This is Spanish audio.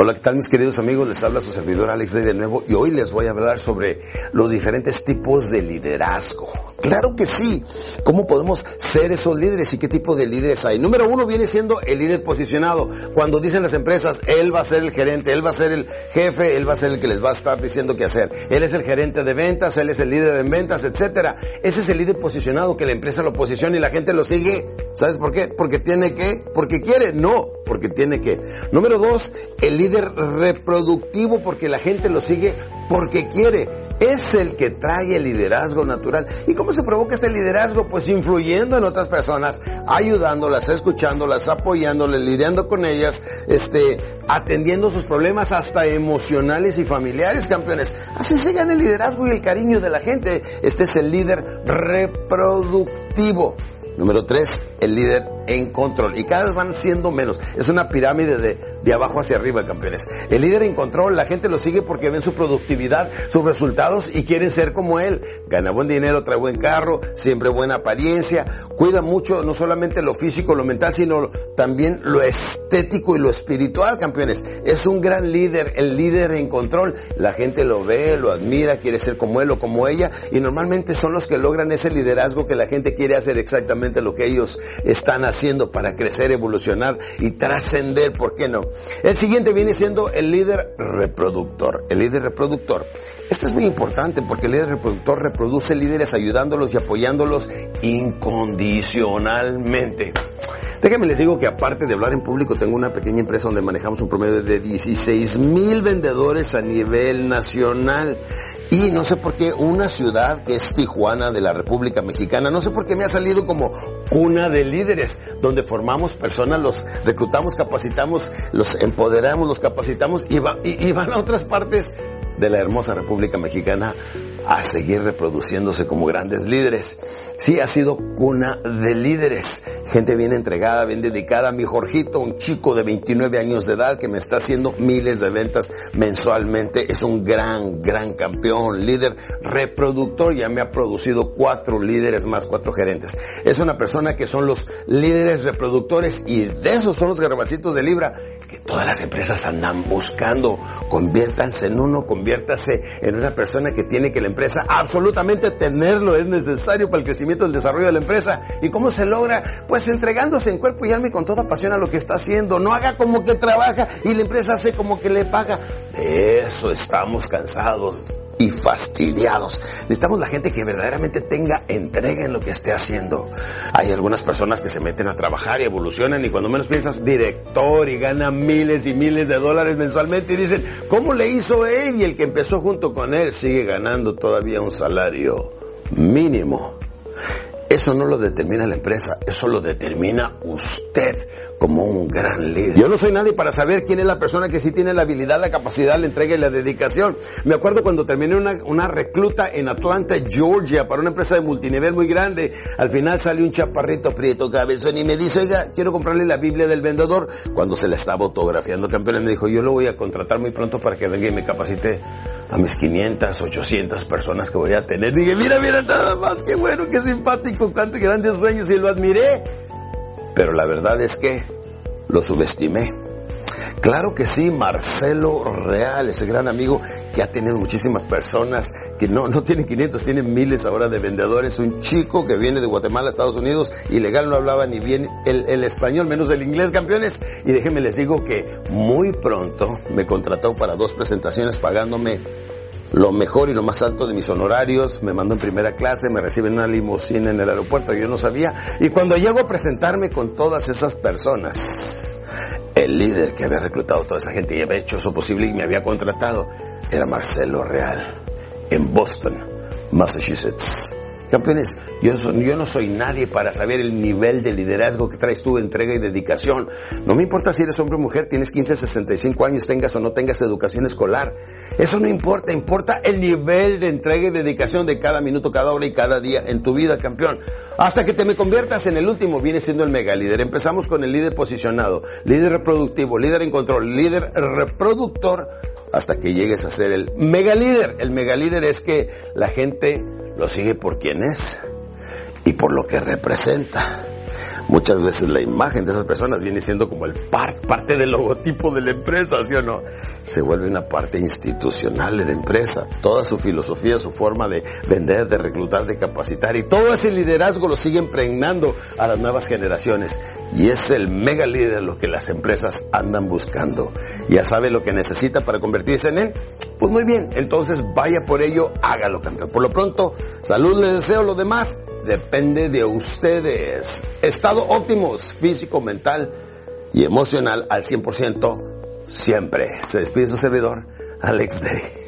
Hola, ¿qué tal mis queridos amigos? Les habla su servidor Alex Day de nuevo y hoy les voy a hablar sobre los diferentes tipos de liderazgo. Claro que sí. ¿Cómo podemos ser esos líderes y qué tipo de líderes hay? Número uno viene siendo el líder posicionado. Cuando dicen las empresas, él va a ser el gerente, él va a ser el jefe, él va a ser el que les va a estar diciendo qué hacer. Él es el gerente de ventas, él es el líder de ventas, etcétera. Ese es el líder posicionado que la empresa lo posiciona y la gente lo sigue. ¿Sabes por qué? Porque tiene que, porque quiere, no, porque tiene que. Número dos, el líder reproductivo porque la gente lo sigue porque quiere. Es el que trae el liderazgo natural. ¿Y cómo se provoca este liderazgo? Pues influyendo en otras personas, ayudándolas, escuchándolas, apoyándolas, lidiando con ellas, este, atendiendo sus problemas hasta emocionales y familiares, campeones. Así se gana el liderazgo y el cariño de la gente. Este es el líder reproductivo. Número tres, el líder en control. Y cada vez van siendo menos. Es una pirámide de, de abajo hacia arriba, campeones. El líder en control, la gente lo sigue porque ven su productividad, sus resultados y quieren ser como él. Gana buen dinero, trae buen carro, siempre buena apariencia, cuida mucho no solamente lo físico, lo mental, sino también lo estético y lo espiritual, campeones. Es un gran líder, el líder en control. La gente lo ve, lo admira, quiere ser como él o como ella y normalmente son los que logran ese liderazgo que la gente quiere hacer exactamente lo que ellos están haciendo haciendo para crecer, evolucionar y trascender, ¿por qué no? El siguiente viene siendo el líder reproductor. El líder reproductor. Este es muy importante porque el líder reproductor reproduce líderes ayudándolos y apoyándolos incondicionalmente. Déjenme les digo que aparte de hablar en público, tengo una pequeña empresa donde manejamos un promedio de 16 mil vendedores a nivel nacional. Y no sé por qué una ciudad que es Tijuana de la República Mexicana, no sé por qué me ha salido como cuna de líderes, donde formamos personas, los reclutamos, capacitamos, los empoderamos, los capacitamos y, y van a otras partes de la hermosa República Mexicana a seguir reproduciéndose como grandes líderes. Sí, ha sido cuna de líderes. Gente bien entregada, bien dedicada. Mi Jorgito, un chico de 29 años de edad que me está haciendo miles de ventas mensualmente. Es un gran, gran campeón, líder reproductor. Ya me ha producido cuatro líderes más cuatro gerentes. Es una persona que son los líderes reproductores y de esos son los garbacitos de libra que todas las empresas andan buscando. Conviértanse en uno, conviértase en una persona que tiene que la empresa absolutamente tenerlo es necesario para el crecimiento y el desarrollo de la empresa. ¿Y cómo se logra? Pues entregándose en cuerpo y alma y con toda pasión a lo que está haciendo. No haga como que trabaja y la empresa hace como que le paga. De eso estamos cansados y fastidiados. Necesitamos la gente que verdaderamente tenga entrega en lo que esté haciendo. Hay algunas personas que se meten a trabajar y evolucionan y cuando menos piensas, director y gana miles y miles de dólares mensualmente y dicen, ¿cómo le hizo él? Y el que empezó junto con él sigue ganando todavía un salario mínimo. Eso no lo determina la empresa, eso lo determina usted como un gran líder. Yo no soy nadie para saber quién es la persona que sí tiene la habilidad, la capacidad, la entrega y la dedicación. Me acuerdo cuando terminé una, recluta en Atlanta, Georgia, para una empresa de multinivel muy grande. Al final salió un chaparrito prieto cabezón y me dice, oiga, quiero comprarle la Biblia del vendedor. Cuando se la estaba autografiando, campeón, me dijo, yo lo voy a contratar muy pronto para que venga y me capacite a mis 500, 800 personas que voy a tener. Dije, mira, mira, nada más, qué bueno, qué simpático cuántos grandes sueños y lo admiré. Pero la verdad es que lo subestimé. Claro que sí, Marcelo Real, ese gran amigo que ha tenido muchísimas personas, que no, no tiene 500, tiene miles ahora de vendedores, un chico que viene de Guatemala a Estados Unidos, ilegal no hablaba ni bien el, el español, menos del inglés, campeones. Y déjenme les digo que muy pronto me contrató para dos presentaciones pagándome lo mejor y lo más alto de mis honorarios, me mandó en primera clase, me recibe en una limusina en el aeropuerto, yo no sabía. Y cuando llego a presentarme con todas esas personas, el líder que había reclutado a toda esa gente y había hecho eso posible y me había contratado, era Marcelo Real, en Boston, Massachusetts. Campeones, yo, no soy nadie para saber el nivel de liderazgo que traes tú, entrega y dedicación. No me importa si eres hombre o mujer, tienes 15, 65 años, tengas o no tengas educación escolar. Eso no importa, importa el nivel de entrega y dedicación de cada minuto, cada hora y cada día en tu vida, campeón. Hasta que te me conviertas en el último, viene siendo el mega líder. Empezamos con el líder posicionado, líder reproductivo, líder en control, líder reproductor, hasta que llegues a ser el mega líder. El mega líder es que la gente lo sigue por quien es y por lo que representa. Muchas veces la imagen de esas personas viene siendo como el par, parte del logotipo de la empresa, ¿sí o no? Se vuelve una parte institucional de la empresa. Toda su filosofía, su forma de vender, de reclutar, de capacitar y todo ese liderazgo lo sigue impregnando a las nuevas generaciones. Y es el mega líder lo que las empresas andan buscando. Ya sabe lo que necesita para convertirse en él. Pues muy bien, entonces vaya por ello, hágalo campeón. Por lo pronto, salud les deseo, lo demás depende de ustedes. Estado óptimos, físico, mental y emocional al 100% siempre. Se despide su servidor, Alex Day.